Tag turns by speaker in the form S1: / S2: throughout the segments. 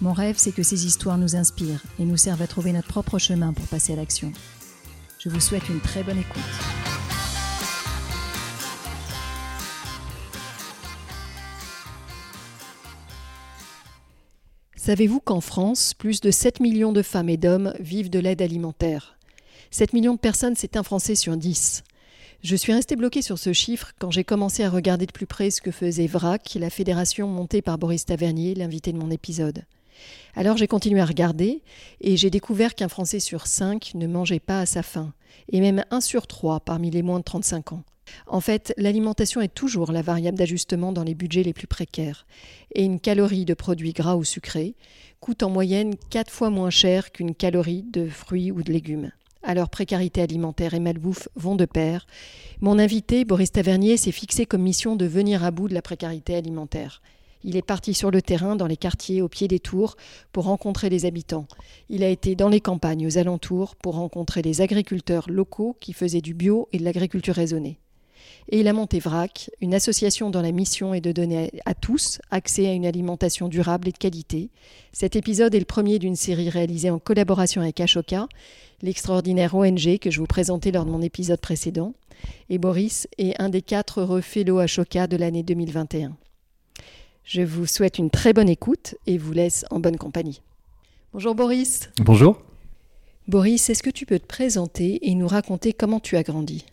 S1: Mon rêve, c'est que ces histoires nous inspirent et nous servent à trouver notre propre chemin pour passer à l'action. Je vous souhaite une très bonne écoute. Savez-vous qu'en France, plus de 7 millions de femmes et d'hommes vivent de l'aide alimentaire? 7 millions de personnes, c'est un Français sur 10. Je suis resté bloqué sur ce chiffre quand j'ai commencé à regarder de plus près ce que faisait VRAC, la fédération montée par Boris Tavernier, l'invité de mon épisode. Alors j'ai continué à regarder et j'ai découvert qu'un Français sur cinq ne mangeait pas à sa faim, et même un sur trois parmi les moins de 35 ans. En fait, l'alimentation est toujours la variable d'ajustement dans les budgets les plus précaires, et une calorie de produits gras ou sucrés coûte en moyenne quatre fois moins cher qu'une calorie de fruits ou de légumes. Alors précarité alimentaire et malbouffe vont de pair. Mon invité, Boris Tavernier, s'est fixé comme mission de venir à bout de la précarité alimentaire. Il est parti sur le terrain, dans les quartiers, au pied des tours, pour rencontrer les habitants. Il a été dans les campagnes, aux alentours, pour rencontrer les agriculteurs locaux qui faisaient du bio et de l'agriculture raisonnée. Et il a monté VRAC, une association dont la mission est de donner à tous accès à une alimentation durable et de qualité. Cet épisode est le premier d'une série réalisée en collaboration avec Ashoka, l'extraordinaire ONG que je vous présentais lors de mon épisode précédent. Et Boris est un des quatre heureux fellows Ashoka de l'année 2021. Je vous souhaite une très bonne écoute et vous laisse en bonne compagnie. Bonjour Boris.
S2: Bonjour.
S1: Boris, est-ce que tu peux te présenter et nous raconter comment tu as grandi?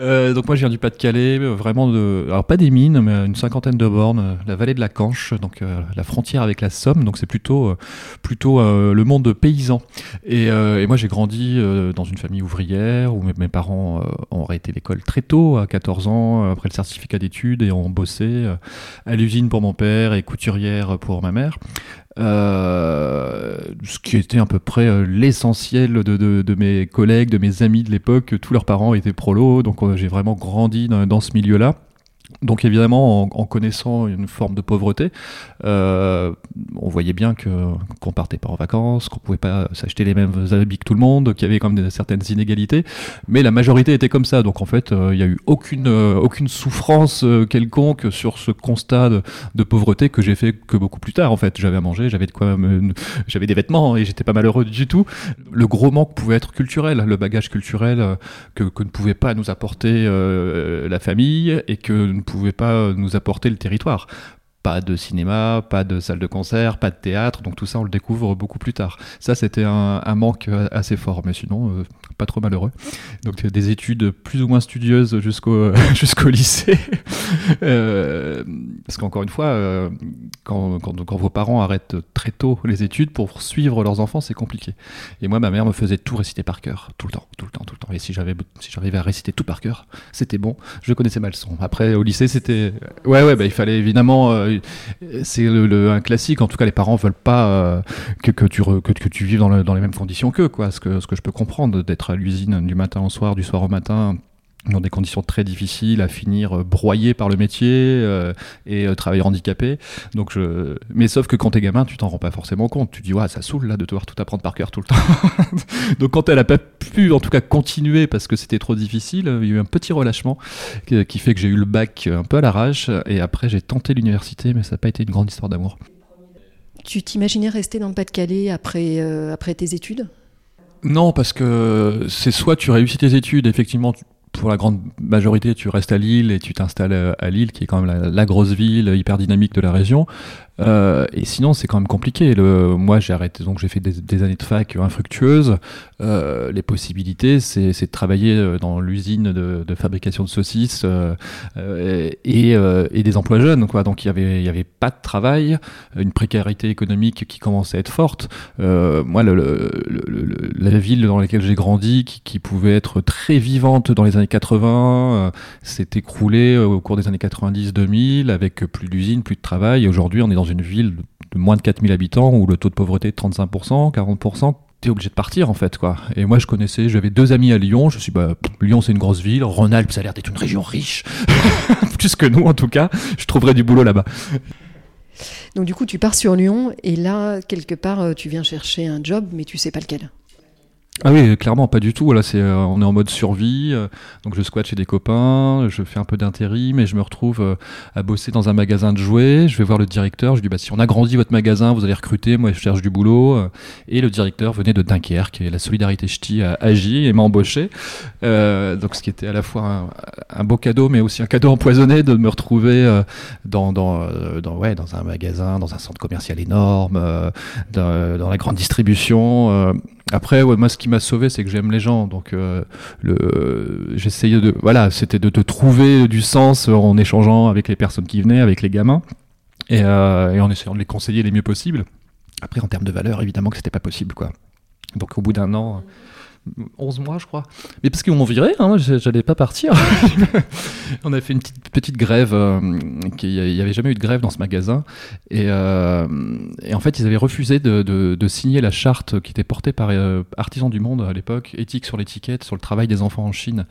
S2: Euh, donc moi je viens du Pas-de-Calais, euh, vraiment de, alors pas des mines, mais une cinquantaine de bornes, euh, la vallée de la Canche, donc la frontière avec la Somme, donc c'est plutôt plutôt le monde paysan. Et, et moi j'ai grandi dans une famille ouvrière où mes, parents ont arrêté l'école très tôt, à 14 ans, après le certificat d'études, et ont bossé à l'usine pour mon père et couturière pour ma mère. Euh, ce qui était à peu près euh, l'essentiel de, mes collègues, de mes amis de l'époque. Tous leurs parents étaient prolos, donc euh, j'ai vraiment grandi dans ce milieu-là. Donc évidemment, en, connaissant une forme de pauvreté, euh, on voyait bien que qu'on partait pas en vacances, qu'on pouvait pas s'acheter les mêmes habits que tout le monde, qu'il y avait quand même certaines inégalités. Mais la majorité était comme ça. Donc en fait, euh, il n'y a eu aucune euh, aucune souffrance quelconque sur ce constat de, pauvreté que j'ai fait que beaucoup plus tard. En fait, j'avais à manger, j'avais de quoi, j'avais des vêtements et j'étais pas malheureux du tout. Le gros manque pouvait être culturel, le bagage culturel que, que ne pouvait pas nous apporter la famille et que ne pouvait pas nous apporter le territoire pas de cinéma, pas de salle de concert, pas de théâtre, donc tout ça on le découvre beaucoup plus tard. Ça c'était un, manque assez fort, mais sinon euh, pas trop malheureux. Donc des études plus ou moins studieuses jusqu'au jusqu'au lycée, euh, parce qu'encore une fois, euh, quand, quand, vos parents arrêtent très tôt les études pour suivre leurs enfants, c'est compliqué. Et moi ma mère me faisait tout réciter par cœur, tout le temps, tout le temps, tout le temps. Et si j'avais si j'arrivais à réciter tout par cœur, c'était bon. Je connaissais mal le son. Après au lycée c'était ouais ouais bah, il fallait évidemment c'est un classique. En tout cas, les parents veulent pas euh, que, que, tu que, que, tu vives dans, dans les mêmes conditions qu'eux, quoi. Ce que, ce que je peux comprendre, d'être à l'usine du matin au soir, du soir au matin dans des conditions très difficiles, à finir euh, broyé par le métier euh, et euh, travailler handicapé. Donc je... Mais sauf que quand t'es gamin, tu t'en rends pas forcément compte. Tu dis, ouais, ça saoule là de devoir tout apprendre par cœur tout le temps. Donc quand elle a pas pu, en tout cas, continuer parce que c'était trop difficile, il y a eu un petit relâchement qui fait que j'ai eu le bac un peu à l'arrache et après j'ai tenté l'université, mais ça n'a pas été une grande histoire d'amour.
S1: Tu t'imaginais rester dans le Pas-de-Calais après, après tes études?
S2: Non, parce que c'est soit tu réussis tes études, effectivement, pour la grande majorité, tu restes à Lille et tu t'installes euh, à Lille, qui est quand même la, grosse ville hyper dynamique de la région. Euh, et sinon, c'est quand même compliqué. Moi, j'ai arrêté, donc j'ai fait des, années de fac infructueuses. Euh, les possibilités, c'est, de travailler euh, dans l'usine de, fabrication de saucisses et, des emplois jeunes. Donc, il y avait, pas de travail, une précarité économique qui commençait à être forte. moi, la ville dans laquelle j'ai grandi, qui, pouvait être très vivante dans les années 80, s'est écroulée au cours des années 90-2000 avec plus d'usines, plus de travail. Aujourd'hui, on est une ville de moins de 4000 habitants où le taux de pauvreté est de 35%, 40%, t'es obligé de partir en fait quoi. Et moi je connaissais, j'avais deux amis à Lyon, je suis bah Lyon c'est une grosse ville, Rhône-Alpes ça a l'air d'être une région riche, plus que nous en tout cas, je trouverais du boulot là-bas.
S1: Donc du coup tu pars sur Lyon et là quelque part euh, tu viens chercher un job mais tu sais pas lequel.
S2: Ah oui, clairement, pas du tout. Là, c'est, euh, on est en mode survie. Euh, donc, je squatte chez des copains, je fais un peu d'intérim et je me retrouve euh, à bosser dans un magasin de jouets. Je vais voir le directeur. Je lui dis, bah, si on agrandit votre magasin, vous allez recruter. Moi, je cherche du boulot. Et le directeur venait de Dunkerque et la Solidarité Ch'ti a agi et m'a embauché. donc, ce qui était à la fois un, beau cadeau, mais aussi un cadeau empoisonné de me retrouver dans, dans, dans, ouais, dans un magasin, dans un centre commercial énorme, dans, dans la grande distribution après, ouais, moi, ce qui m'a sauvé, c'est que j'aime les gens. Donc, euh, j'essayais de, voilà, c'était de, te trouver du sens en échangeant avec les personnes qui venaient, avec les gamins, et, euh, et en essayant de les conseiller les mieux possible. Après, en termes de valeur, évidemment que c'était pas possible, quoi. Donc, au bout d'un an, 11 mois, je crois. Mais parce qu'ils m'ont viré, hein, j'allais pas partir. on a fait une petite, grève. Euh, il n'y avait jamais eu de grève dans ce magasin. Et, euh, en fait, ils avaient refusé de, signer la charte qui était portée par euh, Artisans du Monde à l'époque, éthique sur l'étiquette, sur le travail des enfants en Chine.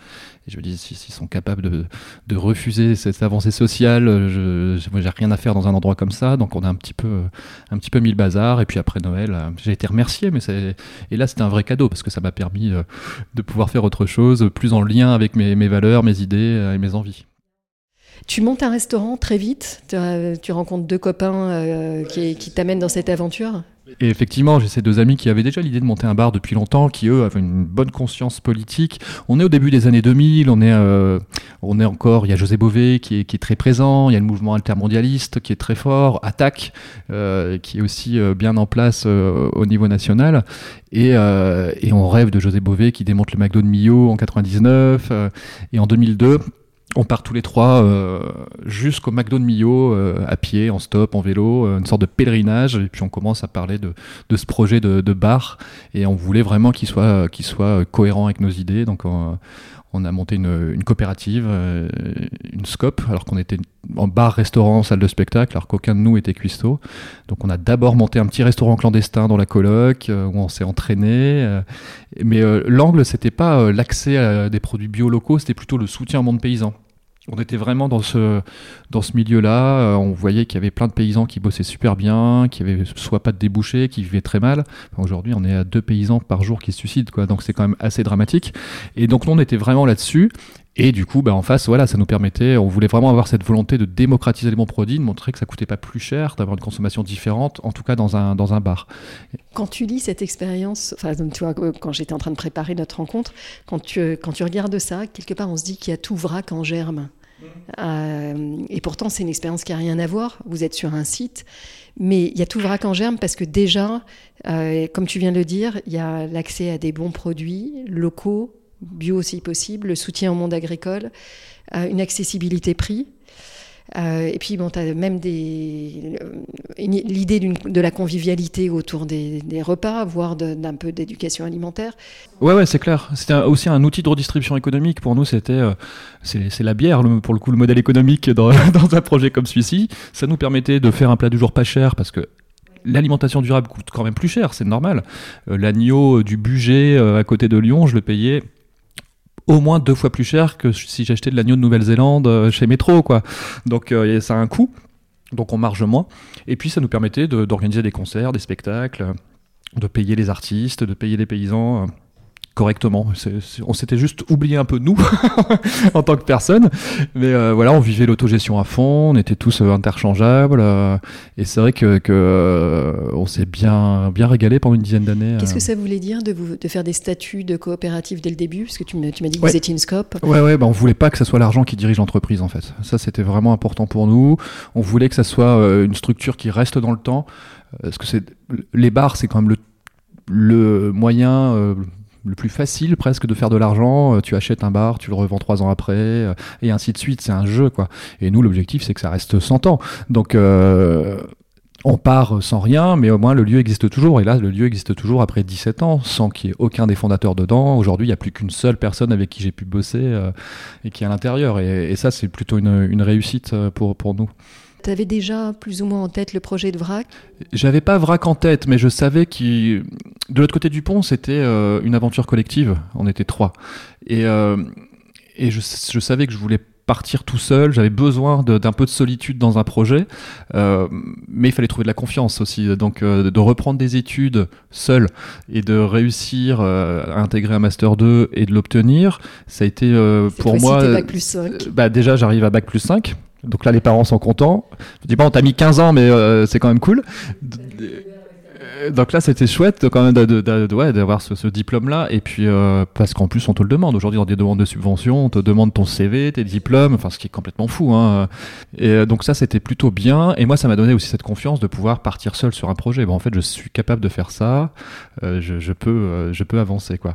S2: Et je me dis, s'ils sont capables de, refuser cette avancée sociale, je n'ai rien à faire dans un endroit comme ça. Donc, on a un petit peu, un petit peu mis le bazar. Et puis après Noël, j'ai été remercié. Mais et là, c'était un vrai cadeau parce que ça m'a permis euh, de pouvoir faire autre chose, plus en lien avec mes, valeurs, mes idées euh, et mes envies.
S1: Tu montes un restaurant très vite, tu, rencontres deux copains euh, qui, qui t'amènent dans cette aventure?
S2: Et effectivement, j'ai ces deux amis qui avaient déjà l'idée de monter un bar depuis longtemps, qui eux avaient une bonne conscience politique. On est au début des années 2000, on est, euh, on est encore, il y a José Bové qui est, très présent, il y a le mouvement altermondialiste qui est très fort, Attaque euh, qui est aussi euh, bien en place au niveau national. Et, et, on rêve de José Bové qui démonte le McDo de Millau en 99 et en 2002 on part tous les trois euh, jusqu'au McDo de Millau, euh, à pied, en stop, en vélo, euh, une sorte de pèlerinage. Et puis on commence à parler de, de ce projet de, bar. Et on voulait vraiment qu'il soit, cohérent avec nos idées. Donc on, a monté une, une coopérative, une scope, alors qu'on était en bar, restaurant, salle de spectacle, alors qu'aucun de nous était cuistot. Donc on a d'abord monté un petit restaurant clandestin dans la coloc, où on s'est entraîné. mais l'angle, c'était pas l'accès à des produits bio locaux, c'était plutôt le soutien au monde paysan on était vraiment dans ce, dans ce milieu-là. Euh, on voyait qu'il y avait plein de paysans qui bossaient super bien, qui avaient soit pas de débouchés, qui vivaient très mal. Aujourd'hui, on est à deux paysans par jour qui se suicident, quoi. Donc c'est quand même assez dramatique. Et donc nous, on était vraiment là-dessus. Et du coup, bah, en face, voilà, ça nous permettait, on voulait vraiment avoir cette volonté de démocratiser les bons produits, de montrer que ça coûtait pas plus cher, d'avoir une consommation différente, en tout cas dans un, bar.
S1: Quand tu lis cette expérience, enfin, quand j'étais en train de préparer notre rencontre, quand tu, quand tu regardes ça, quelque part, on se dit qu'il y a tout vrac en germe. Euh, et pourtant, c'est une expérience qui n'a rien à voir. Vous êtes sur un site, mais il y a tout vrac en germe parce que déjà, euh, comme tu viens de le dire, il y a l'accès à des bons produits locaux, bio si possible, le soutien au monde agricole, euh, une accessibilité prix. Euh, et puis, bon, tu as même euh, l'idée de la convivialité autour des, repas, voire d'un peu d'éducation alimentaire.
S2: Ouais, ouais, c'est clair. C'était aussi un outil de redistribution économique. Pour nous, c'était c'est la bière, pour le coup, le modèle économique dans un projet comme celui-ci. Ça nous permettait de faire un plat du jour pas cher parce que l'alimentation durable coûte quand même plus cher, c'est normal. L'agneau du budget à côté de Lyon, je le payais au moins deux fois plus cher que si j'achetais de l'agneau de Nouvelle-Zélande euh, chez Metro, quoi. Donc euh, ça a un coût, donc on marge moins. Et puis ça nous permettait d'organiser des concerts, des spectacles, de payer les artistes, de payer les paysans correctement. on s'était juste oublié un peu nous en tant que personne, mais euh, voilà, on vivait l'autogestion à fond, on était tous euh, interchangeables, euh, et c'est vrai que, on s'est bien bien régalé pendant une dizaine d'années.
S1: Qu'est-ce que ça voulait dire de vous de faire des statuts de coopérative dès le début, parce que tu m'as dit que vous étiez une scope.
S2: Ouais ouais, bah on voulait pas que ça soit l'argent qui dirige l'entreprise en fait. Ça c'était vraiment important pour nous. On voulait que ça soit une structure qui reste dans le temps, parce que c'est les bars c'est quand même le le moyen le plus facile presque de faire de l'argent. Euh, tu achètes un bar, tu le revends trois ans après, euh, et ainsi de suite. C'est un jeu, quoi. Et nous, l'objectif, c'est que ça reste 100 ans. Donc, euh, on part sans rien, mais au moins le lieu existe toujours. Et là, le lieu existe toujours après 17 ans, sans qu'il y ait aucun des fondateurs dedans. Aujourd'hui, il n'y a plus qu'une seule personne avec qui j'ai pu bosser et qui est à l'intérieur. Et, ça, c'est plutôt une, une réussite pour, pour nous.
S1: Tu avais déjà plus ou moins en tête le projet de VRAC?
S2: J'avais pas VRAC en tête, mais je savais que de l'autre côté du pont, c'était euh, une aventure collective. On était trois. Et, euh, et je, je, savais que je voulais partir tout seul, j'avais besoin d'un peu de solitude dans un projet, euh, mais il fallait trouver de la confiance aussi. Donc euh, de reprendre des études seul et de réussir euh, à intégrer un master 2 et de l'obtenir, ça a été euh, pour moi...
S1: Bac plus 5.
S2: Bah, déjà j'arrive à Bac plus 5. Donc là les parents sont contents. Je dis pas on t'a mis 15 ans mais c'est quand même cool donc là, c'était chouette quand même d'avoir ce, ce diplôme-là. Et puis, euh, parce qu'en plus, on te le demande. Aujourd'hui, dans des demandes de subvention, on te demande ton CV, tes diplômes, enfin, ce qui est complètement fou. Hein. Et euh, donc ça, c'était plutôt bien. Et moi, ça m'a donné aussi cette confiance de pouvoir partir seul sur un projet. Bon, en fait, je suis capable de faire ça. Euh, je, je, peux, euh, je peux avancer, quoi.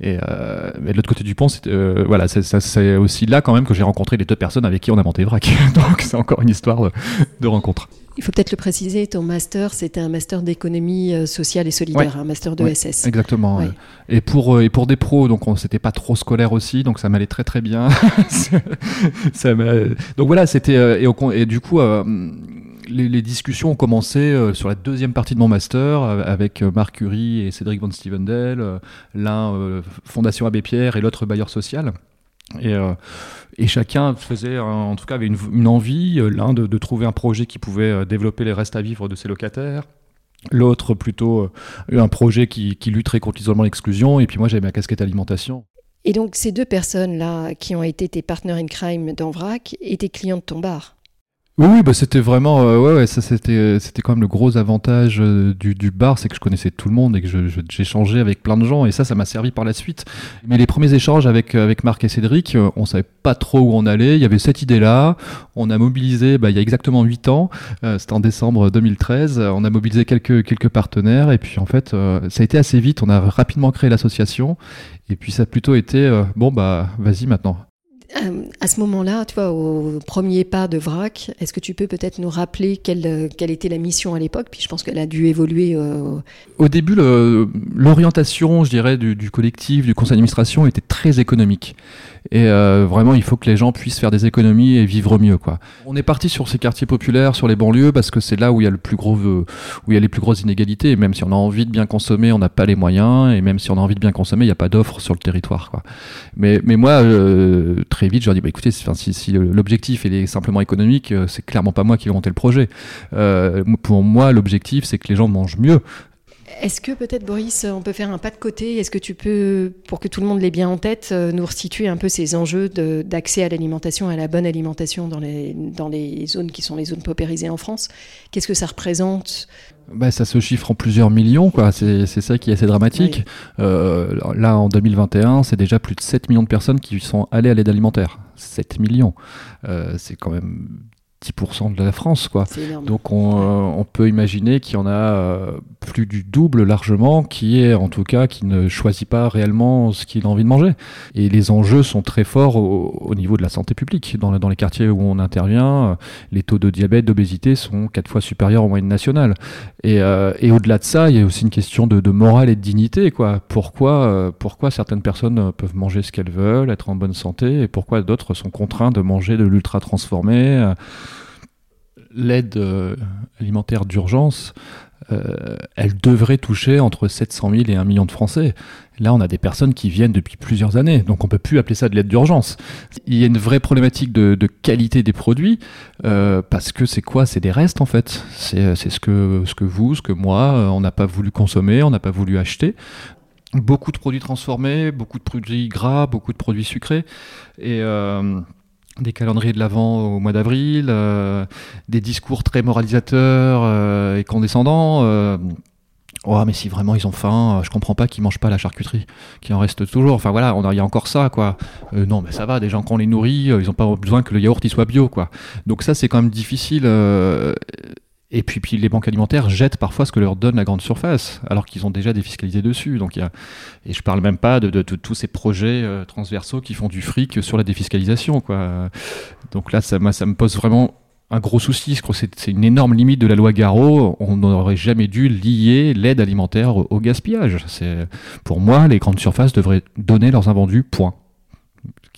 S2: Et euh, mais de l'autre côté du pont, c'est euh, voilà, c'est aussi là quand même que j'ai rencontré les deux personnes avec qui on a monté Vrac. donc c'est encore une histoire de, de rencontre.
S1: Il faut peut-être le préciser, ton master, c'était un master d'économie euh, sociale et solidaire, ouais. un master de
S2: ouais,
S1: SS.
S2: Exactement. Ouais. Et, pour, et pour des pros, donc c'était pas trop scolaire aussi, donc ça m'allait très très bien. ça donc voilà, c'était. Et, et, du coup, euh, les, les, discussions ont commencé euh, sur la deuxième partie de mon master avec Marc Curie et Cédric Van Stevendel, euh, l'un euh, Fondation Abbé Pierre et l'autre bailleur social. Et, euh, et, chacun faisait, en tout cas, avait une, envie, l'un de, trouver un projet qui pouvait développer les restes à vivre de ses locataires, l'autre plutôt euh, un projet qui, qui lutterait contre l'isolement et l'exclusion, et puis moi j'avais ma casquette alimentation.
S1: Et donc ces deux personnes-là qui ont été tes partners in crime dans VRAC étaient clients de ton bar?
S2: Oui, bah c'était vraiment, euh, ouais, ouais, ça c'était, c'était quand même le gros avantage euh, du, du, bar, c'est que je connaissais tout le monde et que je, je, j'échangeais avec plein de gens et ça, ça m'a servi par la suite. Mais les premiers échanges avec avec Marc et Cédric, euh, on savait pas trop où on allait. Il y avait cette idée-là. On a mobilisé, bah, il y a exactement huit ans, euh, c'était en décembre 2013. On a mobilisé quelques quelques partenaires et puis en fait, euh, ça a été assez vite. On a rapidement créé l'association et puis ça a plutôt été, bon bah, vas-y maintenant
S1: euh, à ce moment-là, tu vois, au premier pas de VRAC, est-ce que tu peux peut-être nous rappeler quelle, quelle, était la mission à l'époque? Puis je pense qu'elle a dû évoluer. Euh...
S2: Au début, l'orientation, je dirais, du, collectif, du conseil d'administration était très économique. Et euh, vraiment, il faut que les gens puissent faire des économies et vivre mieux, quoi. On est parti sur ces quartiers populaires, sur les banlieues, parce que c'est là où il y a le plus gros, où il y a les plus grosses inégalités. Et même si on a envie de bien consommer, on n'a pas les moyens. Et même si on a envie de bien consommer, il n'y a pas d'offres sur le territoire, quoi. Mais, mais moi, euh, très vite, je leur dis, bah, écoutez, si, si l'objectif est simplement économique, euh, c'est clairement pas moi qui vais monter le projet. Euh, pour moi, l'objectif, c'est que les gens mangent mieux.
S1: Est-ce que peut-être, Boris, on peut faire un pas de côté? Est-ce que tu peux, pour que tout le monde l'ait bien en tête, euh, nous resituer un peu ces enjeux d'accès à l'alimentation, à la bonne alimentation dans les, dans les zones qui sont les zones paupérisées en France? Qu'est-ce que ça représente?
S2: Bah, ça se chiffre en plusieurs millions, quoi. C'est ça qui est assez dramatique. Oui. Euh, là, en 2021, c'est déjà plus de 7 millions de personnes qui sont allées à l'aide alimentaire. 7 millions. Euh, c'est quand même 10% de la France, quoi. Donc on, euh, on, peut imaginer qu'il y en a euh, plus du double largement qui est, en tout cas, qui ne choisit pas réellement ce qu'il a envie de manger. Et les enjeux sont très forts au, au niveau de la santé publique. Dans, dans, les quartiers où on intervient, euh, les taux de diabète, d'obésité sont quatre fois supérieurs aux moyennes nationales. Et, euh, et au-delà de ça, il y a aussi une question de, de morale et de dignité, quoi. Pourquoi, euh, pourquoi certaines personnes peuvent manger ce qu'elles veulent, être en bonne santé, et pourquoi d'autres sont contraints de manger de l'ultra transformé l'aide euh, alimentaire d'urgence, euh, elle devrait toucher entre 700 000 et 1 million de Français. Là, on a des personnes qui viennent depuis plusieurs années, donc on peut plus appeler ça de l'aide d'urgence. Il y a une vraie problématique de, qualité des produits, euh, parce que c'est quoi? C'est des restes en fait. C'est ce que, ce que vous, ce que moi, on n'a pas voulu consommer, on n'a pas voulu acheter beaucoup de produits transformés, beaucoup de produits gras, beaucoup de produits sucrés. Et des calendriers de l'Avent au mois d'avril, euh, des discours très moralisateurs euh, et condescendants. Euh, oh, mais si vraiment ils ont faim, je comprends pas qu'ils mangent pas la charcuterie, qu'il en reste toujours. Enfin voilà, il y a encore ça, quoi. Euh, non, mais ça va, des gens qu'on les nourrit, ils ont pas besoin que le yaourt il soit bio, quoi. Donc ça, c'est quand même difficile. Et puis, puis les banques alimentaires jettent parfois ce que leur donne la grande surface, alors qu'ils ont déjà défiscalisé dessus. Donc, y a, et je parle même pas de, tous ces projets euh, transversaux qui font du fric sur la défiscalisation. Quoi. Donc là, ça, ça me pose vraiment un gros souci. C'est une énorme limite de la loi Garot. On n'aurait jamais dû lier l'aide alimentaire au gaspillage. Pour moi, les grandes surfaces devraient donner leurs invendus, point.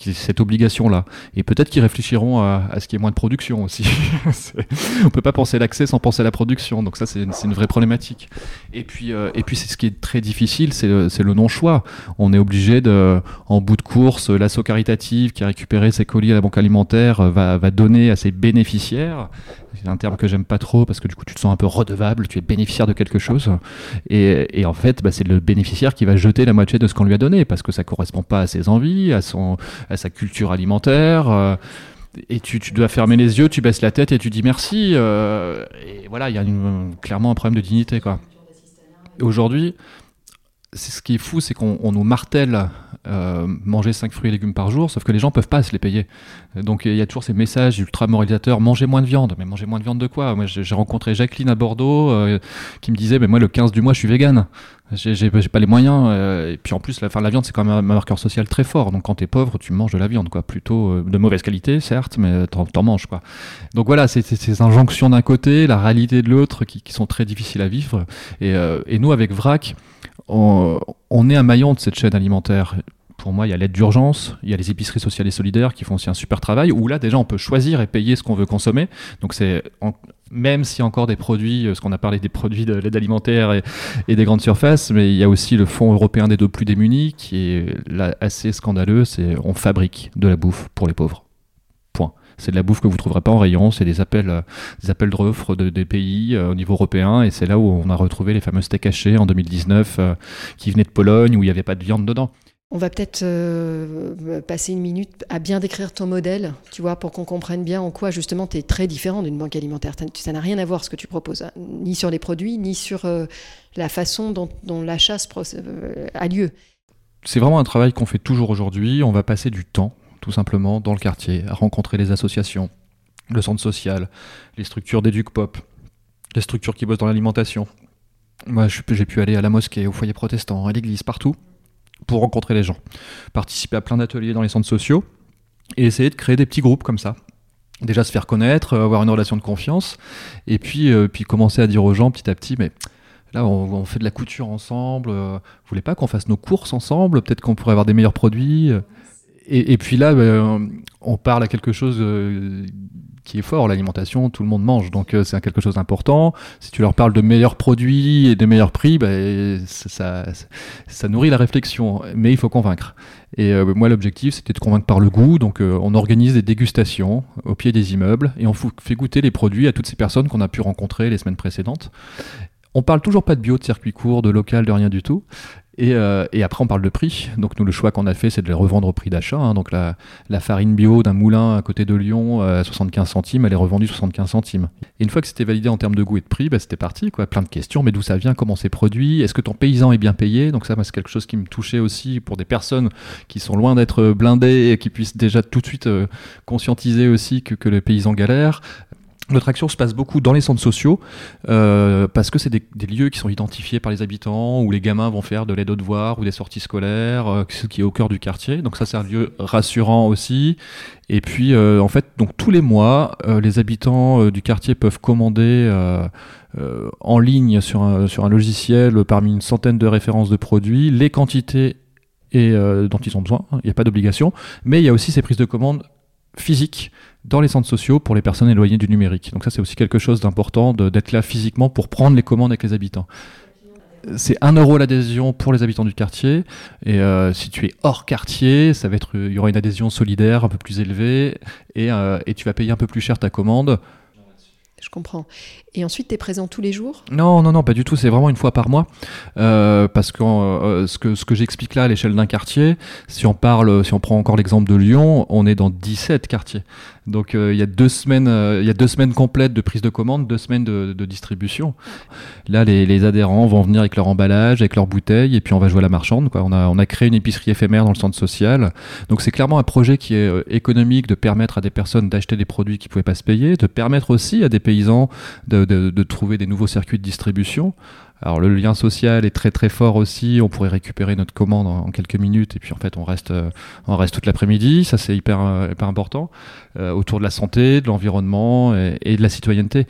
S2: Cette obligation-là. Et peut-être qu'ils réfléchiront à, ce qu'il y ait moins de production aussi. on peut pas penser l'accès sans penser à la production, donc ça c'est une, vraie problématique. Et puis, euh, et puis c'est ce qui est très difficile, c'est le, non-choix. On est obligé de, en bout de course, l'asso caritative qui a récupéré ses colis à la banque alimentaire va, va donner à ses bénéficiaires c'est un terme que j'aime pas trop parce que du coup tu te sens un peu redevable, tu es bénéficiaire de quelque chose. Et, en fait, bah, c'est le bénéficiaire qui va jeter la moitié de ce qu'on lui a donné parce que ça correspond pas à ses envies, à, son, à sa culture alimentaire. Euh, et tu, dois fermer les yeux, tu baisses la tête et tu dis merci. Euh, et voilà, il y a clairement un problème de dignité. Aujourd'hui, ce qui est fou, c'est qu'on nous martèle euh, manger 5 fruits et légumes par jour, sauf que les gens peuvent pas se les payer. Donc il y a toujours ces messages ultra moralisateurs mangez moins de viande. Mais manger moins de viande de quoi? Moi j'ai rencontré Jacqueline à Bordeaux euh, qui me disait mais moi le 15 du mois je suis vegan. J'ai pas les moyens. Euh, et puis en plus la, fin, la viande c'est quand même un marqueur social très fort. Donc quand tu es pauvre tu manges de la viande quoi, plutôt de mauvaise qualité certes, mais t'en manges quoi. Donc voilà c'est ces injonctions d'un côté, la réalité de l'autre qui, qui, sont très difficiles à vivre. Et, et nous avec VRAC on, est un maillon de cette chaîne alimentaire. Pour moi, il y a l'aide d'urgence, il y a les épiceries sociales et solidaires qui font aussi un super travail, où là, déjà, on peut choisir et payer ce qu'on veut consommer. Donc, c'est même a encore des produits, euh, ce qu'on a parlé des produits de l'aide alimentaire et, des grandes surfaces, mais il y a aussi le Fonds européen des deux plus démunis qui est là assez scandaleux, c'est on fabrique de la bouffe pour les pauvres. C'est de la bouffe que vous ne trouverez pas en rayon, c'est des appels, euh, des appels d'offres de, des pays euh, au niveau européen, et c'est là où on a retrouvé les fameux steaks hachés en 2019 euh, qui venaient de Pologne, où il n'y avait pas de viande dedans.
S1: On va peut-être passer une minute à bien décrire ton modèle, tu vois, pour qu'on comprenne bien en quoi justement tu es très différent d'une banque alimentaire. Ça n'a rien à voir ce que tu proposes, hein, ni sur les produits, ni sur la façon dont, dont l'achat a lieu.
S2: C'est vraiment un travail qu'on fait toujours aujourd'hui. On va passer du temps tout simplement, dans le quartier, à rencontrer les associations, le centre social, les structures d'éduc-pop, les structures qui bossent dans l'alimentation. Moi, j'ai pu aller à la mosquée, au foyer protestant, à l'église, partout, pour rencontrer les gens. Participer à plein d'ateliers dans les centres sociaux et essayer de créer des petits groupes comme ça. Déjà se faire connaître, euh, avoir une relation de confiance, et puis, euh, puis commencer à dire aux gens petit à petit, mais là on, fait de la couture ensemble, euh, vous voulez pas qu'on fasse nos courses ensemble, peut-être qu'on pourrait avoir des meilleurs produits et, puis là, ben, on parle à quelque chose euh, qui est fort. L'alimentation, tout le monde mange, donc euh, c'est quelque chose d'important. Si tu leur parles de meilleurs produits et de meilleurs prix, ben, ça, ça, nourrit la réflexion. Mais il faut convaincre. Et euh, moi, l'objectif, c'était de convaincre par le goût. Donc, on organise des dégustations au pied des immeubles et on fait goûter les produits à toutes ces personnes qu'on a pu rencontrer les semaines précédentes. On parle toujours pas de bio, de circuit court, de local, de rien du tout. Euh, et, après, on parle de prix. Donc, nous, le choix qu'on a fait, c'est de les revendre au prix d'achat. Hein. Donc, la, farine bio d'un moulin à côté de Lyon, à 75 centimes, elle est revendue 75 centimes. Et une fois que c'était validé en termes de goût et de prix, bah, c'était parti. Plein de questions. Mais d'où ça vient? Comment c'est produit? Est-ce que ton paysan est bien payé? Donc, ça, c'est quelque chose qui me touchait aussi pour des personnes qui sont loin d'être blindées et qui puissent déjà tout de suite euh, conscientiser aussi que, que les paysans galèrent. Notre action se passe beaucoup dans les centres sociaux euh, parce que c'est des, lieux qui sont identifiés par les habitants où les gamins vont faire de l'aide aux devoirs ou des sorties scolaires, euh, ce qui est au cœur du quartier. Donc ça c'est un lieu rassurant aussi. Et puis euh, en fait donc tous les mois les habitants du quartier peuvent commander en ligne sur un, sur un logiciel parmi une centaine de références de produits les quantités et, dont ils ont besoin. Il n'y a pas d'obligation, mais il y a aussi ces prises de commandes physiques dans les centres sociaux pour les personnes éloignées du numérique. Donc ça, c'est aussi quelque chose d'important d'être là physiquement pour prendre les commandes avec les habitants. C'est 1 euro l'adhésion pour les habitants du quartier. Et euh, si tu es hors quartier, ça va être, il y aura une adhésion solidaire un peu plus élevée et, euh, et tu vas payer un peu plus cher ta commande.
S1: Je comprends. Et ensuite, tu es présent tous les jours?
S2: Non, non, non, pas du tout. C'est vraiment une fois par mois. Euh, parce que euh, ce que, ce que j'explique là à l'échelle d'un quartier, si on parle, si on prend encore l'exemple de Lyon, on est dans 17 quartiers. Donc euh, il y a deux semaines, il y a deux semaines complètes de prise de commande, deux semaines de, distribution. Là, les, adhérents vont venir avec leur emballage, avec leurs bouteilles, et puis on va jouer à la marchande. On, a, on a créé une épicerie éphémère dans le centre social. Donc c'est clairement un projet qui est économique de permettre à des personnes d'acheter des produits qui pouvaient pas se payer, de permettre aussi à des paysans de de, trouver des nouveaux circuits de distribution. Alors le lien social est très très fort aussi. On pourrait récupérer notre commande en, quelques minutes et puis en fait on reste euh, on reste toute l'après-midi. Ça c'est hyper euh, hyper important euh, autour de la santé, de l'environnement et, de la citoyenneté.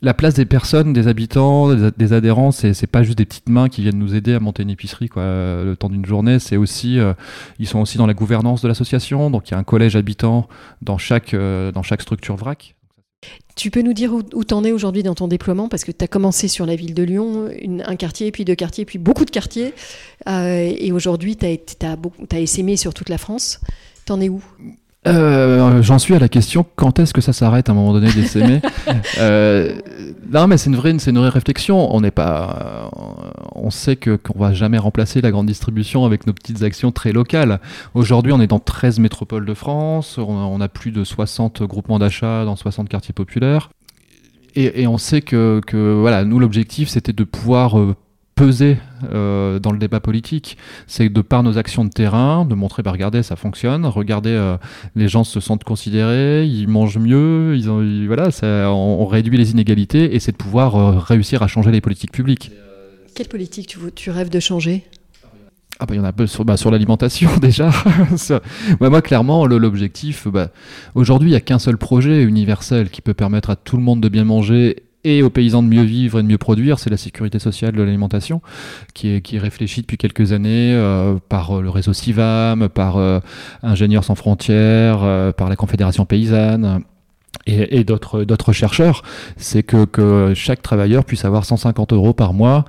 S2: la place des personnes, des habitants, des, adhérents, c'est, c'est pas juste des petites mains qui viennent nous aider à monter une épicerie quoi, le temps d'une journée. C'est aussi, ils sont aussi dans la gouvernance de l'association. Donc il y a un collège habitant dans chaque, dans chaque structure VRAC.
S1: Tu peux nous dire où, t'en es aujourd'hui dans ton déploiement? Parce que tu as commencé sur la ville de Lyon, un quartier, puis deux quartiers, puis beaucoup de quartiers. Euh, et aujourd'hui, tu as, as, essaimé sur toute la France. T'en es où?
S2: Euh, J'en suis à la question quand est-ce que ça s'arrête à un moment donné d'essaimer euh, Non, mais c'est une vraie, c'est une vraie réflexion. On n'est pas, on sait que qu'on va jamais remplacer la grande distribution avec nos petites actions très locales. Aujourd'hui, on est dans 13 métropoles de France. On a, plus de 60 groupements d'achat dans 60 quartiers populaires. Et, et on sait que, que voilà, nous l'objectif c'était de pouvoir euh, peser euh, dans le débat politique, c'est de par nos actions de terrain, de montrer, bah, regardez, ça fonctionne, regardez, euh, les gens se sentent considérés, ils mangent mieux, ils ont, voilà, ça, on, réduit les inégalités et c'est de pouvoir euh, réussir à changer les politiques publiques.
S1: Quelle politique tu, tu rêves de changer?
S2: Ah bah il y en a sur, bah, sur l'alimentation déjà. moi clairement l'objectif, bah, aujourd'hui il n'y a qu'un seul projet universel qui peut permettre à tout le monde de bien manger et aux paysans de mieux vivre et de mieux produire, c'est la sécurité sociale de l'alimentation, qui est, qui réfléchie depuis quelques années euh, par euh, le réseau CIVAM, par euh, Ingénieurs sans frontières, par la Confédération paysanne et, et d'autres chercheurs, c'est que, que chaque travailleur puisse avoir 150 euros par mois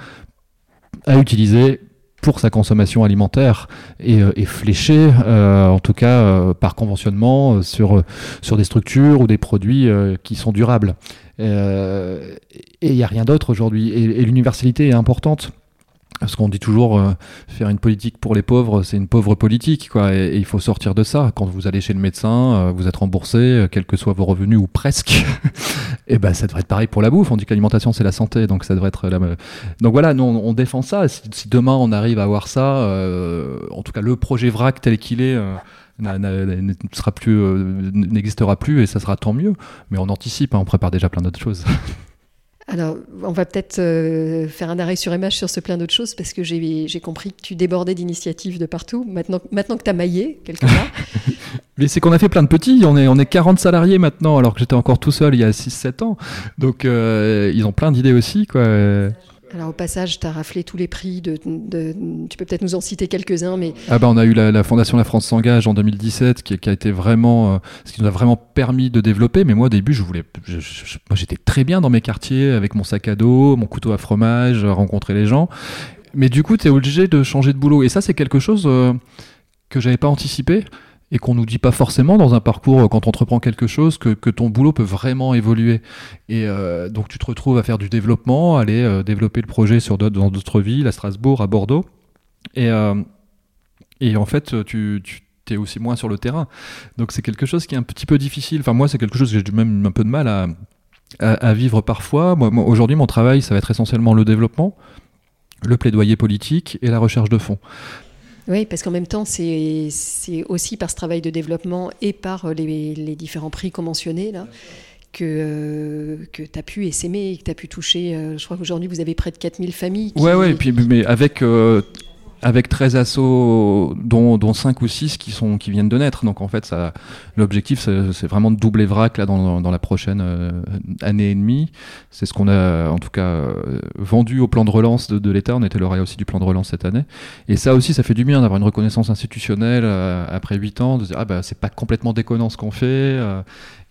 S2: à utiliser pour sa consommation alimentaire et, et fléché, euh, en tout cas euh, par conventionnement, sur, sur des structures ou des produits euh, qui sont durables. Euh, et il n'y a rien d'autre aujourd'hui. Et, l'universalité est importante. Parce qu'on dit toujours euh, faire une politique pour les pauvres, c'est une pauvre politique, quoi. Et, il faut sortir de ça. Quand vous allez chez le médecin, euh, vous êtes remboursé, quels que soient vos revenus ou presque. et ben, ça devrait être pareil pour la bouffe. On dit que l'alimentation c'est la santé, donc ça devrait être la. Donc voilà, nous on, défend ça. Si, si, demain on arrive à avoir ça, en tout cas le projet VRAC tel qu'il est sera plus, euh, n'existera plus et ça sera tant mieux. Mais on anticipe, hein, on prépare déjà plein d'autres choses.
S1: Alors, on va peut-être euh, faire un arrêt sur MH sur ce plein d'autres choses parce que j'ai compris que tu débordais d'initiatives de partout. Maintenant, maintenant que tu as maillé, quelque part.
S2: Mais c'est qu'on a fait plein de petits. On est, on est 40 salariés maintenant, alors que j'étais encore tout seul il y a 6-7 ans. Donc, euh, ils ont plein d'idées aussi. Quoi.
S1: Alors au passage, tu as raflé tous les prix. Tu peux peut-être nous en citer quelques-uns, mais
S2: ah bah on a eu la, fondation La France s'engage en 2017, qui, a été vraiment, euh, ce qui nous a vraiment permis de développer. Mais moi au début, je voulais, moi j'étais très bien dans mes quartiers avec mon sac à dos, mon couteau à fromage, rencontrer les gens. Mais du coup, tu es obligé de changer de boulot. Et ça, c'est quelque chose euh, que j'avais pas anticipé et qu'on nous dit pas forcément dans un parcours euh, quand on entreprend quelque chose que, que ton boulot peut vraiment évoluer. Et euh, donc tu te retrouves à faire du développement, aller euh, développer le projet sur dans d'autres villes, à Strasbourg, à Bordeaux. Et, et en fait, tu, tu es aussi moins sur le terrain. Donc c'est quelque chose qui est un petit peu difficile. Enfin moi, c'est quelque chose que j'ai même un peu de mal à, à, vivre parfois. Moi, aujourd'hui, mon travail, ça va être essentiellement le développement, le plaidoyer politique et la recherche de fonds.
S1: Oui, parce qu'en même temps, c'est aussi par ce travail de développement et par euh, les, différents prix conventionnés là, que, euh, que tu as pu essaimer, que tu as pu toucher. Euh, je crois qu'aujourd'hui, vous avez près de 4000 familles.
S2: Qui... Ouais, ouais, et puis, mais avec avec 13 assos, dont, dont 5 ou 6 qui, sont, qui viennent de naître. Donc en fait, ça, l'objectif, c'est, vraiment de doubler VRAC là, dans, dans la prochaine euh, année et demie. C'est ce qu'on a en tout cas euh, vendu au plan de relance de, de l'État. On était lauréat aussi du plan de relance cette année. Et ça aussi, ça fait du bien d'avoir une reconnaissance institutionnelle euh, après 8 ans, de dire, ah bah c'est pas complètement déconnant ce qu'on fait.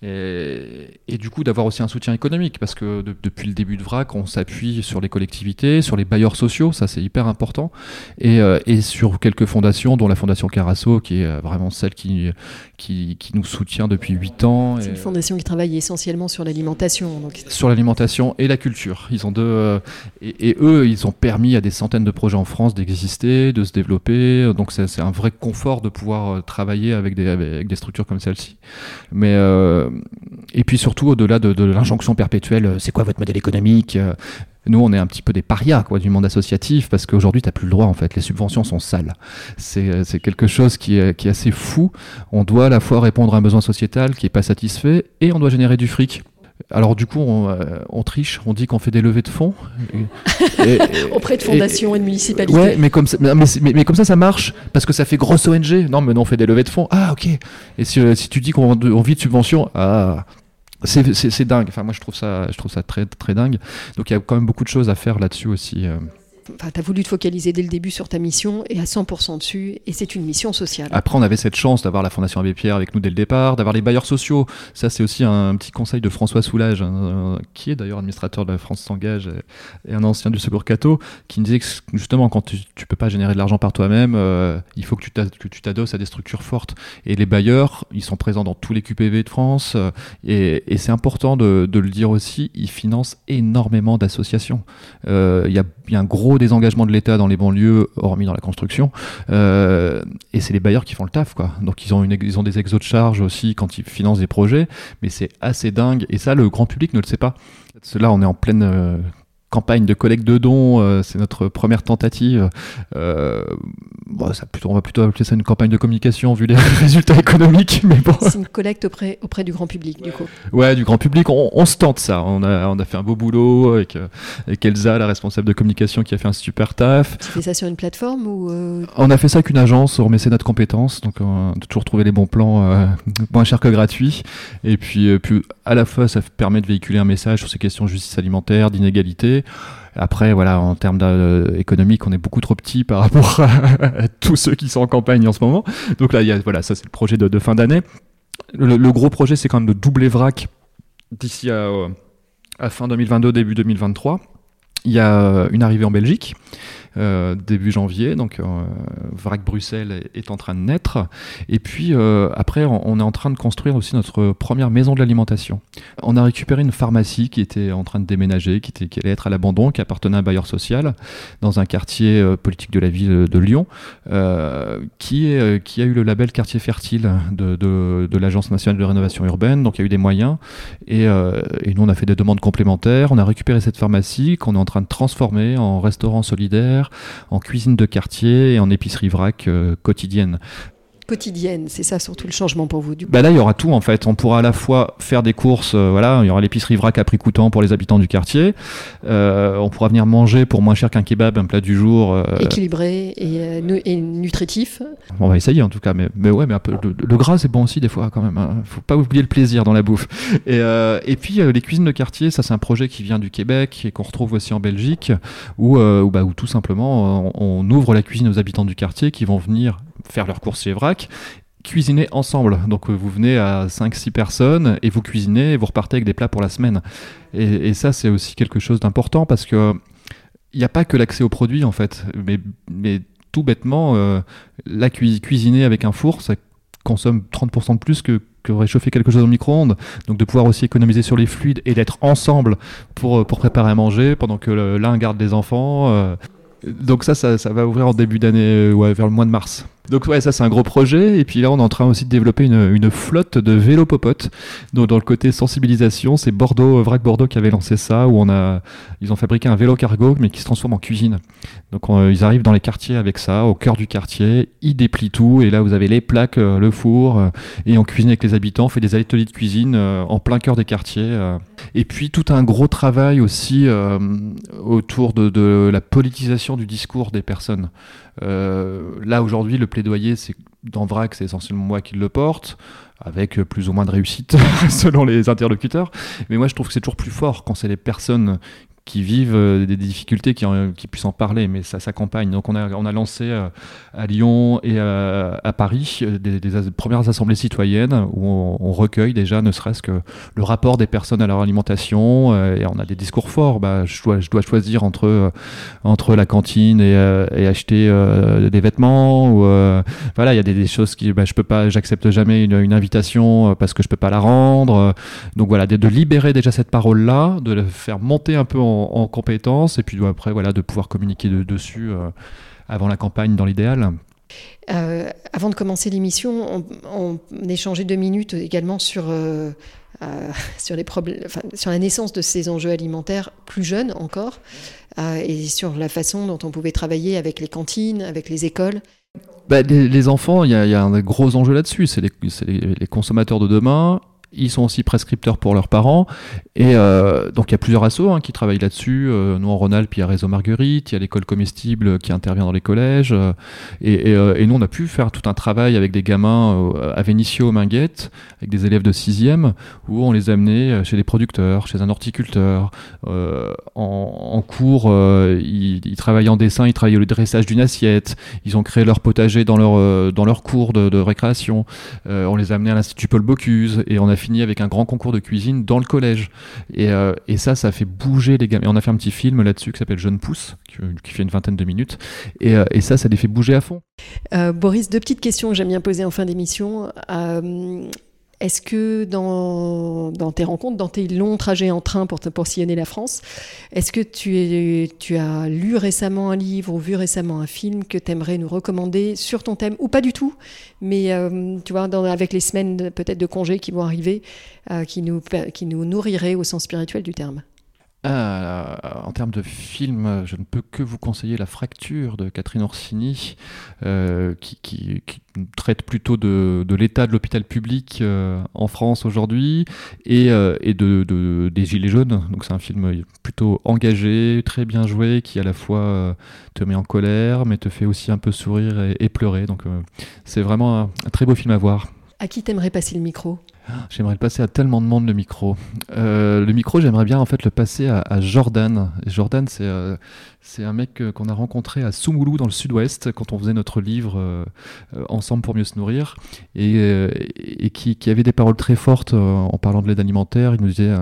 S2: Et, et, du coup d'avoir aussi un soutien économique parce que depuis le début de VRAC on s'appuie sur les collectivités, sur les bailleurs sociaux, ça c'est hyper important, et, euh, et, sur quelques fondations dont la fondation Carasso qui est euh, vraiment celle qui, qui, qui nous soutient depuis 8 ans.
S1: C'est une fondation qui travaille essentiellement sur l'alimentation. Donc...
S2: Sur l'alimentation et la culture. Ils ont deux, euh, et, et, eux ils ont permis à des centaines de projets en France d'exister, de se développer, donc c'est un vrai confort de pouvoir travailler avec des, avec des structures comme celle-ci. Mais et puis surtout, au-delà de, l'injonction perpétuelle, euh, c'est quoi votre modèle économique euh, nous, on est un petit peu des parias du monde associatif parce qu'aujourd'hui, tu n'as plus le droit en fait. Les subventions sont sales. C'est euh, quelque chose qui est, qui est assez fou. On doit à la fois répondre à un besoin sociétal qui n'est pas satisfait et on doit générer du fric. Alors du coup, on, triche, on dit qu'on fait des levées de fonds.
S1: Auprès de fondations et, de municipalités.
S2: Ouais, mais comme, ça, mais, comme ça, ça marche, parce que ça fait grosse ONG. Non, mais non, on fait des levées de fonds. Ah, ok. Et si, si tu dis qu'on vit de subventions, ah, c'est dingue. Enfin, moi, je trouve ça, je trouve ça très, très dingue. Donc, il y a quand même beaucoup de choses à faire là-dessus aussi. Euh
S1: tu as voulu te focaliser dès le début sur ta mission et à 100% dessus, et c'est une mission sociale.
S2: Après, on avait cette chance d'avoir la Fondation Abbé Pierre avec nous dès le départ, d'avoir les bailleurs sociaux. Ça, c'est aussi un, petit conseil de François Soulage, hein, qui est d'ailleurs administrateur de la France s'engage et, un ancien du Secours Cato, qui me disait que justement, quand tu, ne peux pas générer de l'argent par toi-même, euh, il faut que tu t'adosses à des structures fortes. Et les bailleurs, ils sont présents dans tous les QPV de France, euh, et, c'est important de, le dire aussi, ils financent énormément d'associations. Euh, il y, a, y gros des engagements de l'État dans les banlieues, hormis dans la construction. Euh, et c'est les bailleurs qui font le taf, quoi. Donc ils ont, une, ils ont des exos de charge aussi quand ils financent des projets, mais c'est assez dingue. Et ça, le grand public ne le sait pas. Là, on est en pleine euh, campagne de collecte de dons, euh, c'est notre première tentative. Euh, ça, plutôt, on va plutôt appeler ça une campagne de communication vu les résultats économiques. Mais bon.
S1: C'est une collecte auprès, auprès du grand public, du coup.
S2: Ouais, du grand public. On, on, se tente ça. On a, on a fait un beau boulot avec, euh, avec Elsa, la responsable de communication, qui a fait un super taf.
S1: Tu fais ça sur une plateforme ou
S2: On a fait ça avec une agence, on remet notre compétences, donc on a toujours trouver les bons plans moins chers que gratuits. Et puis, puis, à la fois, ça permet de véhiculer un message sur ces questions de justice alimentaire, d'inégalité après, voilà, en termes économiques, on est beaucoup trop petit par rapport à, tous ceux qui sont en campagne en ce moment. Donc là, y a, voilà, ça c'est le projet de, fin d'année. Le, gros projet, c'est quand même de doubler VRAC d'ici à, à fin 2022, début 2023. Il y a une arrivée en Belgique. Euh, début janvier. Donc, euh, VRAC Bruxelles est en train de naître. Et puis, euh, après, on est en train de construire aussi notre première maison de l'alimentation. On a récupéré une pharmacie qui était en train de déménager, qui, allait être à l'abandon, qui appartenait à un bailleur social dans un quartier politique de la ville de Lyon, qui, a eu le label quartier fertile de, l'Agence nationale de rénovation urbaine. Donc, il y a eu des moyens. Et nous, on a fait des demandes complémentaires. On a récupéré cette pharmacie qu'on est en train de transformer en restaurant solidaire en cuisine de quartier et en épicerie vrac euh, quotidienne
S1: quotidienne. C'est ça surtout le changement pour vous. Du
S2: Bah là, il y aura tout en fait. On pourra à la fois faire des courses, euh, voilà, il y aura l'épicerie vrac à prix coûtant pour les habitants du quartier. Euh, on pourra venir manger pour moins cher qu'un kebab, un plat du jour.
S1: Équilibré et, nutritif.
S2: On va essayer en tout cas, mais, mais ouais, mais un peu, le, gras c'est bon aussi des fois quand même. Hein. Faut pas oublier le plaisir dans la bouffe. Et, et puis les cuisines de quartier, ça c'est un projet qui vient du Québec et qu'on retrouve aussi en Belgique, où, où, bah, où tout simplement on, on ouvre la cuisine aux habitants du quartier qui vont venir faire leurs courses chez Vrac cuisiner ensemble. Donc euh, vous venez à 5-6 personnes et vous cuisinez et vous repartez avec des plats pour la semaine. Et, ça c'est aussi quelque chose d'important parce que il n'y a pas que l'accès aux produits en fait, mais, tout bêtement, euh, la cuisiner avec un four, ça consomme 30% de plus que, réchauffer quelque chose au micro-ondes. Donc de pouvoir aussi économiser sur les fluides et d'être ensemble pour, pour préparer à manger pendant que l'un garde les enfants. Euh. donc ça, ça, ça, va ouvrir en début d'année, ouais, vers le mois de mars. Donc ouais, ça c'est un gros projet. Et puis là, on est en train aussi de développer une, une flotte de vélos popotes. Donc dans le côté sensibilisation, c'est Bordeaux, Vrac Bordeaux qui avait lancé ça, où on a, ils ont fabriqué un vélo cargo, mais qui se transforme en cuisine. Donc ils arrivent dans les quartiers avec ça, au cœur du quartier, ils déplient tout, et là vous avez les plaques, euh, le four, euh, et on cuisine avec les habitants, on fait des ateliers de cuisine euh, en plein cœur des quartiers. Et puis tout un gros travail aussi autour de, de la politisation du discours des personnes. Euh, là aujourd'hui, le plaidoyer, c'est dans VRAC, c'est essentiellement moi qui le porte, avec plus ou moins de réussite selon les interlocuteurs. Mais moi, je trouve que c'est toujours plus fort quand c'est les personnes qui vivent euh, des difficultés, qui, puissent en parler, mais ça s'accompagne. Donc on a, on a lancé euh, à Lyon et à, Paris euh, des, premières assemblées citoyennes où on, recueille déjà ne serait-ce que le rapport des personnes à leur alimentation et on a des discours forts. Bah, je, dois, je dois choisir entre, entre la cantine et, et acheter des vêtements. Voilà, il y a des, choses qui bah, je peux pas, j'accepte jamais une, une, invitation parce que je peux pas la rendre. Donc voilà, de, de libérer déjà cette parole-là, de la faire monter un peu en en, compétences et puis après voilà de pouvoir communiquer dessus euh, avant la campagne dans l'idéal.
S1: Euh, avant de commencer l'émission, on, on, échangeait deux minutes également sur, euh, sur, les problèmes, sur la naissance de ces enjeux alimentaires plus jeunes encore, et sur la façon dont on pouvait travailler avec les cantines, avec les écoles.
S2: Bah, les, enfants, il y, a un gros enjeu là-dessus. C'est les, les, consommateurs de demain ils sont aussi prescripteurs pour leurs parents. Et euh, donc il y a plusieurs assos hein, qui travaillent là-dessus. Euh, nous en Rhône-Alpes, il y a Réseau Marguerite, il y a l'école comestible qui intervient dans les collèges. Euh, et, nous, on a pu faire tout un travail avec des gamins à Vénissieux, au Minguette, avec des élèves de 6e, où on les a amenés chez des producteurs, chez un horticulteur. en, cours, ils, travaillaient en dessin, ils travaillaient le dressage d'une assiette. Ils ont créé leur potager dans leur, dans leur cours de, de récréation. on les a amenés à l'Institut Paul Bocuse et on a fini avec un grand concours de cuisine dans le collège. Et, euh, et ça, ça fait bouger les gamins. Et on a fait un petit film là-dessus qui s'appelle Jeune Pousse, qui, fait une vingtaine de minutes. Et, euh, et, ça, ça les fait bouger à fond.
S1: Euh, Boris, deux petites questions que j'aime bien poser en fin d'émission. Est-ce que dans, tes rencontres, dans tes longs trajets en train pour, sillonner la France, est-ce que tu, as lu récemment un livre ou vu récemment un film que tu aimerais nous recommander sur ton thème Ou pas du tout, mais euh, tu vois, avec les semaines peut-être de congés qui vont arriver, euh, qui, nous, qui nous nourriraient au sens spirituel du terme?
S2: Euh, en termes de film, je ne peux que vous conseiller La Fracture de Catherine Orsini, euh, qui, traite plutôt de, l'état de l'hôpital public euh, en France aujourd'hui et, de, des Gilets jaunes. Donc c'est un film plutôt engagé, très bien joué, qui à la fois te met en colère, mais te fait aussi un peu sourire et, pleurer. Donc c'est vraiment un très beau film à voir.
S1: À qui t'aimerais passer le micro?
S2: J'aimerais le passer à tellement de monde le micro. Euh, le micro, j'aimerais bien en fait le passer à, Jordan. Jordan, c'est euh, c'est un mec qu'on a rencontré à Soumoulou dans le sud-ouest quand on faisait notre livre euh, Ensemble pour mieux se nourrir et, qui, avait des paroles très fortes en parlant de l'aide alimentaire. Il nous disait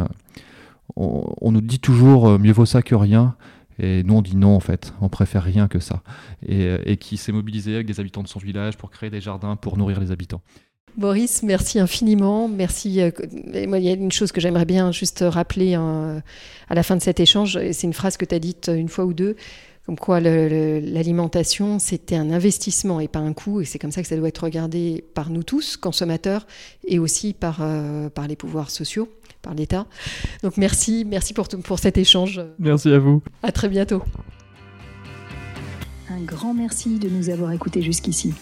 S2: on, nous dit toujours mieux vaut ça que rien. Et nous, on dit non, en fait, on préfère rien que ça. Et qui s'est mobilisé avec des habitants de son village pour créer des jardins pour nourrir les habitants.
S1: Boris, merci infiniment. Merci. Euh, il y a une chose que j'aimerais bien juste rappeler hein, à la fin de cet échange. C'est une phrase que tu as dite une fois ou deux, comme quoi l'alimentation, c'était un investissement et pas un coût. Et c'est comme ça que ça doit être regardé par nous tous, consommateurs, et aussi par, euh, par les pouvoirs sociaux, par l'État. Donc merci, merci pour, pour cet échange.
S2: Merci à vous.
S1: À très bientôt.
S3: Un grand merci de nous avoir écoutés jusqu'ici.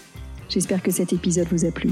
S3: J'espère que cet épisode vous a plu.